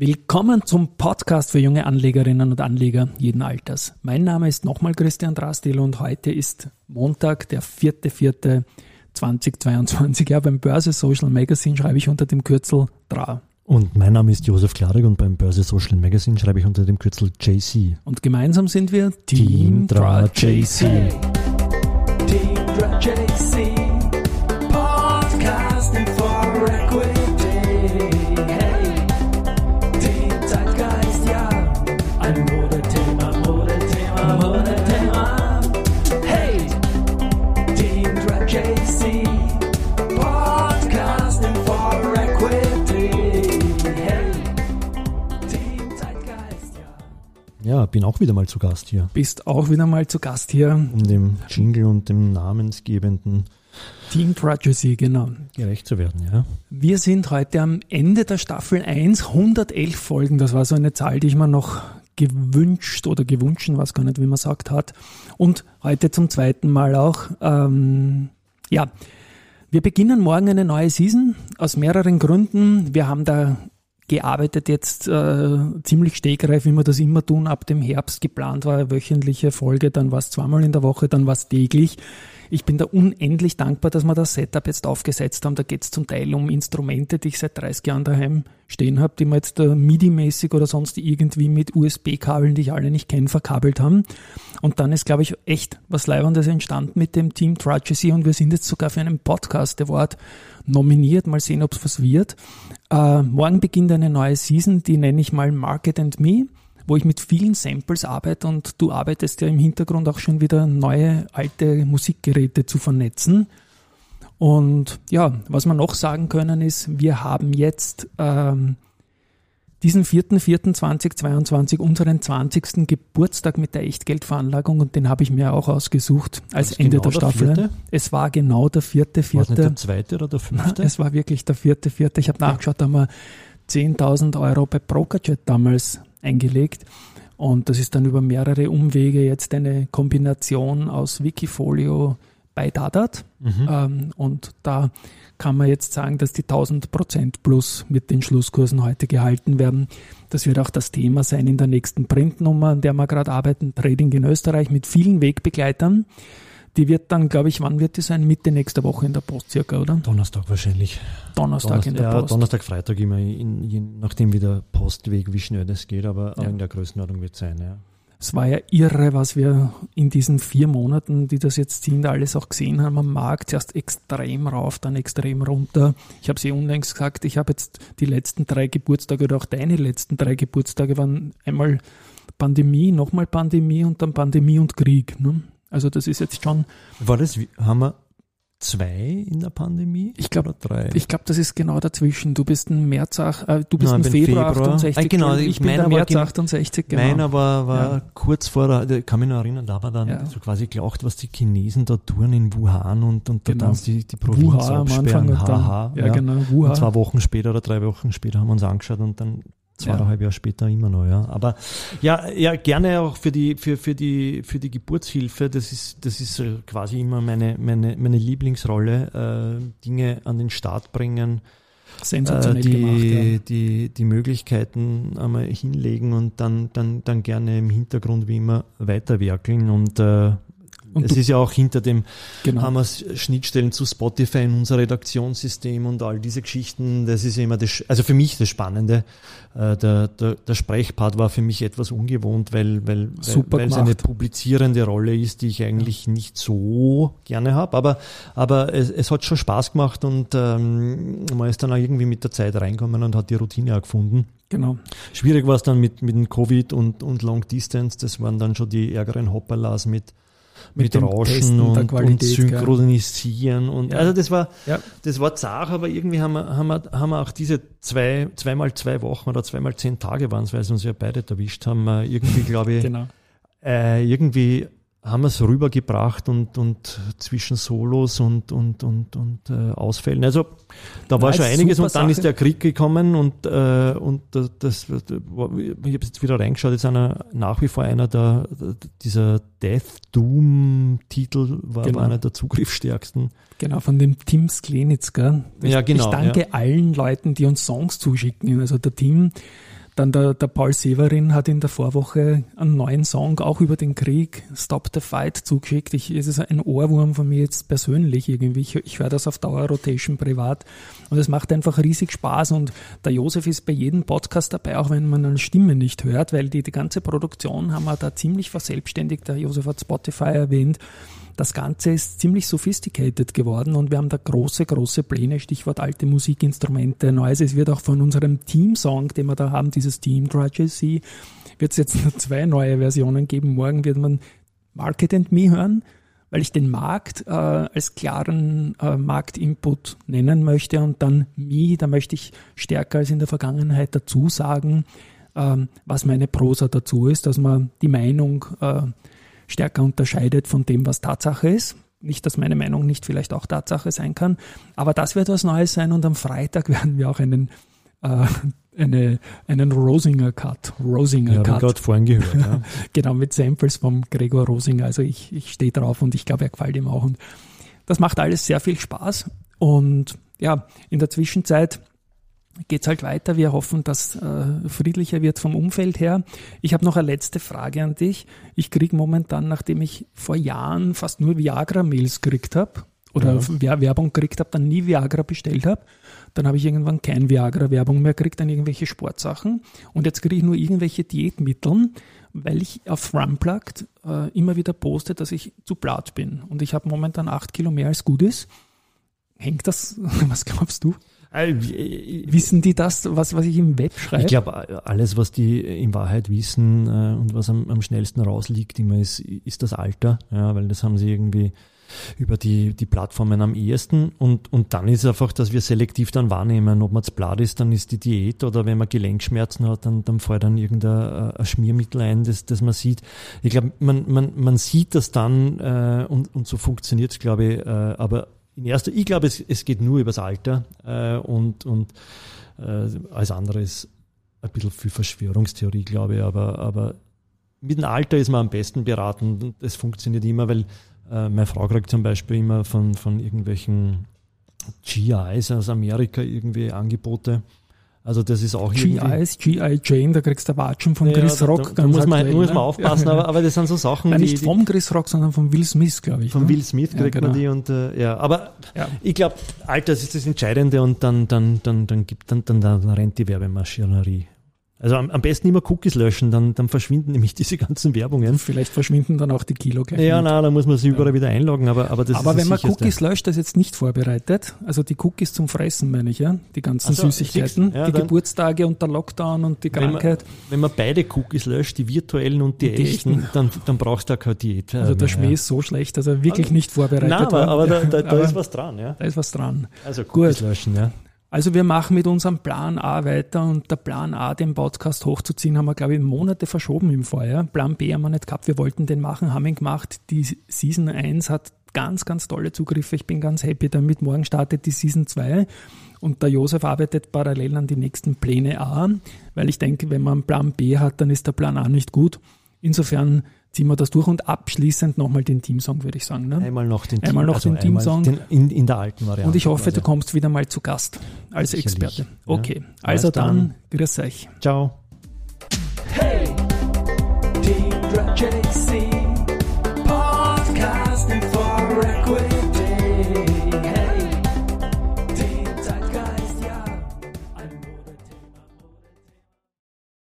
Willkommen zum Podcast für junge Anlegerinnen und Anleger jeden Alters. Mein Name ist nochmal Christian Drastil und heute ist Montag, der 4.4.2022. Ja, beim Börse Social Magazine schreibe ich unter dem Kürzel DRA. Und mein Name ist Josef Klarig und beim Börse Social Magazine schreibe ich unter dem Kürzel JC. Und gemeinsam sind wir Team, Team DRA JC. Team DRA JC. Podcasting for Equity. Ja, bin auch wieder mal zu Gast hier. Bist auch wieder mal zu Gast hier. Um dem Jingle und dem namensgebenden Team Tragedy, genau. Gerecht zu werden, ja. Wir sind heute am Ende der Staffel 1, 111 Folgen. Das war so eine Zahl, die ich mir noch gewünscht oder gewünscht, was gar nicht, wie man sagt hat. Und heute zum zweiten Mal auch. Ähm, ja, wir beginnen morgen eine neue Season aus mehreren Gründen. Wir haben da gearbeitet jetzt äh, ziemlich stegreif, wie wir das immer tun. Ab dem Herbst geplant war wöchentliche Folge, dann war es zweimal in der Woche, dann war es täglich. Ich bin da unendlich dankbar, dass wir das Setup jetzt aufgesetzt haben. Da geht es zum Teil um Instrumente, die ich seit 30 Jahren daheim stehen habe, die wir jetzt äh, MIDI-mäßig oder sonst irgendwie mit USB-Kabeln, die ich alle nicht kenne, verkabelt haben. Und dann ist, glaube ich, echt was Leibendes entstanden mit dem Team Tragedy und wir sind jetzt sogar für einen Podcast Award nominiert. Mal sehen, ob es was wird. Äh, morgen beginnt eine neue Season, die nenne ich mal Market and Me wo ich mit vielen Samples arbeite und du arbeitest ja im Hintergrund auch schon wieder neue alte Musikgeräte zu vernetzen. Und ja, was wir noch sagen können ist, wir haben jetzt ähm, diesen 4.4.2022 unseren 20. Geburtstag mit der Echtgeldveranlagung und den habe ich mir auch ausgesucht als Ende genau der Staffel. Der es war genau der vierte, vierte. War der zweite oder der fünfte? Es war wirklich der vierte, vierte. Ich habe nachgeschaut, da haben wir 10.000 Euro bei Brokerjet damals eingelegt. Und das ist dann über mehrere Umwege jetzt eine Kombination aus Wikifolio bei Dadat. Mhm. Ähm, und da kann man jetzt sagen, dass die 1000 Prozent plus mit den Schlusskursen heute gehalten werden. Das wird auch das Thema sein in der nächsten Printnummer, an der wir gerade arbeiten, Trading in Österreich mit vielen Wegbegleitern. Die wird dann, glaube ich, wann wird die sein? Mitte nächster Woche in der Post circa, oder? Donnerstag wahrscheinlich. Donnerstag, Donnerstag in der ja, Post. Donnerstag, Freitag immer, in, je nachdem wie der Postweg, wie schnell das geht, aber, ja. in der Größenordnung wird es sein, ja. Es war ja irre, was wir in diesen vier Monaten, die das jetzt sind, alles auch gesehen haben am Markt. Zuerst extrem rauf, dann extrem runter. Ich habe sie unlängst gesagt, ich habe jetzt die letzten drei Geburtstage oder auch deine letzten drei Geburtstage waren einmal Pandemie, nochmal Pandemie und dann Pandemie und Krieg. Ne? Also das ist jetzt schon. War das, haben wir zwei in der Pandemie? Ich glaube drei. Ich glaube, das ist genau dazwischen. Du bist ein März, äh, du bist Nein, ein Februar, Februar 68. Ah, genau, ich, ich bin der März 68. Genau. Meiner war, war ja. kurz vor der, ich kann mich noch erinnern, da war dann ja. so quasi gelacht, was die Chinesen da tun in Wuhan und, und genau. dann die, die Provinz Wuhan absperren. Am Anfang ha, ja, ja, genau, Wuhan. Und zwei Wochen später oder drei Wochen später haben wir uns angeschaut und dann zweieinhalb ja. Jahre später immer noch, ja. Aber ja, ja, gerne auch für die, für, für die, für die Geburtshilfe. Das ist, das ist äh, quasi immer meine, meine, meine Lieblingsrolle, äh, Dinge an den Start bringen. Sensationell äh, die, gemacht, ja. die, die Möglichkeiten einmal hinlegen und dann, dann, dann gerne im Hintergrund wie immer weiterwerkeln und äh, und es ist ja auch hinter dem, genau. haben wir Schnittstellen zu Spotify in unser Redaktionssystem und all diese Geschichten. Das ist ja immer das, also für mich das Spannende. Äh, der, der, der Sprechpart war für mich etwas ungewohnt, weil, weil, Super weil, es eine publizierende Rolle ist, die ich eigentlich ja. nicht so gerne habe. Aber, aber es, es hat schon Spaß gemacht und ähm, man ist dann auch irgendwie mit der Zeit reinkommen und hat die Routine auch gefunden. Genau. Schwierig war es dann mit, mit dem Covid und, und Long Distance. Das waren dann schon die ärgeren Hopperlas mit mit, mit Rauschen und, und, Synchronisieren gell? und ja. also das war ja. das war zart, aber irgendwie haben wir, haben wir, haben wir auch diese zwei, zweimal zwei Wochen oder zweimal zehn Tage waren es, weil sie uns ja beide erwischt haben, irgendwie glaube ich genau. äh, irgendwie haben wir es rübergebracht und, und zwischen Solos und, und, und, und äh, Ausfällen. Also da war ja, schon einiges und dann Sache. ist der Krieg gekommen und, äh, und das, ich habe jetzt wieder reingeschaut, jetzt einer nach wie vor einer der dieser Death Doom Titel war, genau. einer der zugriffsstärksten. Genau, von dem Tim Sklenitz, gell? Ich, ja, genau. Ich danke ja. allen Leuten, die uns Songs zuschicken. Also der Tim Dann der, der Paul Severin hat in der Vorwoche einen neuen Song auch über den Krieg, Stop the Fight, zugeschickt. Ich, es ist ein Ohrwurm von mir jetzt persönlich irgendwie. Ich, ich höre das auf Dauerrotation privat und es macht einfach riesig Spaß und der Josef ist bei jedem Podcast dabei, auch wenn man eine Stimme nicht hört, weil die, die ganze Produktion haben wir da ziemlich verselbstständigt. Der Josef hat Spotify erwähnt. Das Ganze ist ziemlich sophisticated geworden und wir haben da große, große Pläne, Stichwort alte Musikinstrumente, Neues. Es wird auch von unserem Team-Song, den wir da haben, dieses Team Tragedy, wird es jetzt nur zwei neue Versionen geben. Morgen wird man Market and Me hören, weil ich den Markt äh, als klaren äh, Marktinput nennen möchte und dann Me, da möchte ich stärker als in der Vergangenheit dazu sagen, ähm, was meine Prosa dazu ist, dass man die Meinung äh, stärker unterscheidet von dem, was Tatsache ist. Nicht, dass meine Meinung nicht vielleicht auch Tatsache sein kann, aber das wird was Neues sein und am Freitag werden wir auch einen, äh, eine, einen Rosinger Cut. Rosinger ja, Cut. gerade vorhin gehört. Ja. genau, mit Samples vom Gregor Rosinger. Also ich, ich stehe drauf und ich glaube, er gefällt ihm auch. Und das macht alles sehr viel Spaß. Und ja, in der Zwischenzeit geht es halt weiter. Wir hoffen, dass äh, friedlicher wird vom Umfeld her. Ich habe noch eine letzte Frage an dich. Ich kriege momentan, nachdem ich vor Jahren fast nur Viagra-Mails gekriegt habe oder ja. Werbung gekriegt habe, dann nie Viagra bestellt habe, dann habe ich irgendwann kein Viagra-Werbung mehr gekriegt, dann irgendwelche Sportsachen. Und jetzt kriege ich nur irgendwelche Diätmittel, weil ich auf Runplugged äh, immer wieder poste, dass ich zu blatt bin. Und ich habe momentan acht Kilo mehr als gut ist. Hängt das, was glaubst du? Äh, wissen die das, was, was ich im Web schreibe? Ich glaube, alles, was die in Wahrheit wissen äh, und was am, am schnellsten rausliegt, immer ist, ist das Alter, ja, weil das haben sie irgendwie über die, die Plattformen am ehesten und, und dann ist einfach, dass wir selektiv dann wahrnehmen, ob man zu blatt ist, dann ist die Diät oder wenn man Gelenkschmerzen hat, dann, dann fällt dann irgendein ein Schmiermittel ein, das, das man sieht. Ich glaube, man, man, man sieht das dann äh, und, und so funktioniert es, glaube ich, äh, aber in erster, ich glaube, es, es geht nur übers Alter äh, und, und äh, alles andere ist ein bisschen viel Verschwörungstheorie, glaube ich, aber, aber mit dem Alter ist man am besten beraten es funktioniert immer, weil äh, meine Frau kriegt zum Beispiel immer von, von irgendwelchen GIs aus Amerika irgendwie Angebote also das ist auch GIs, G.I. Jane, da kriegst du Watschen von ja, Chris Rock. Da, da muss, man, muss man ne? aufpassen, ja, aber, aber das sind so Sachen, Nein, nicht vom Chris Rock, sondern von Will Smith, glaube ich. Von ne? Will Smith kriegt genau. man die und äh, ja, aber ich glaube, Alter, das ist das Entscheidende und dann, dann, dann, dann gibt dann, dann, dann rennt die Werbemaschinerie. Also am, am, besten immer Cookies löschen, dann, dann verschwinden nämlich diese ganzen Werbungen. Vielleicht verschwinden dann auch die Kilo gleich. Ja, nein, da muss man sich überall ja. wieder einloggen, aber, aber das Aber wenn man Cookies löscht, das ist jetzt nicht vorbereitet. Also die Cookies zum Fressen, meine ich, ja. Die ganzen so, Süßigkeiten, ja, die Geburtstage und der Lockdown und die Krankheit. Wenn man, wenn man beide Cookies löscht, die virtuellen und die, die echten, echten, dann, dann brauchst du auch keine Diät. Also der Schmäh ist so schlecht, dass er wirklich nicht vorbereitet nein, aber, aber da, da, da ist was dran, ja. Da ist was dran. Also Cookies Gut. löschen, ja. Also wir machen mit unserem Plan A weiter und der Plan A, den Podcast hochzuziehen, haben wir, glaube ich, Monate verschoben im Vorjahr. Plan B haben wir nicht gehabt, wir wollten den machen, haben ihn gemacht. Die Season 1 hat ganz, ganz tolle Zugriffe. Ich bin ganz happy damit. Morgen startet die Season 2 und der Josef arbeitet parallel an die nächsten Pläne A, weil ich denke, wenn man Plan B hat, dann ist der Plan A nicht gut. Insofern ziehen wir das durch und abschließend nochmal den Teamsong, würde ich sagen. Ne? Einmal noch den, einmal noch also den Teamsong. Den in, in, der alten Variante. Und ich hoffe, quasi. du kommst wieder mal zu Gast als Sicherlich. Experte. Okay, ja. also dann, dann, grüß euch. Ciao. Hey, Team for Requiem.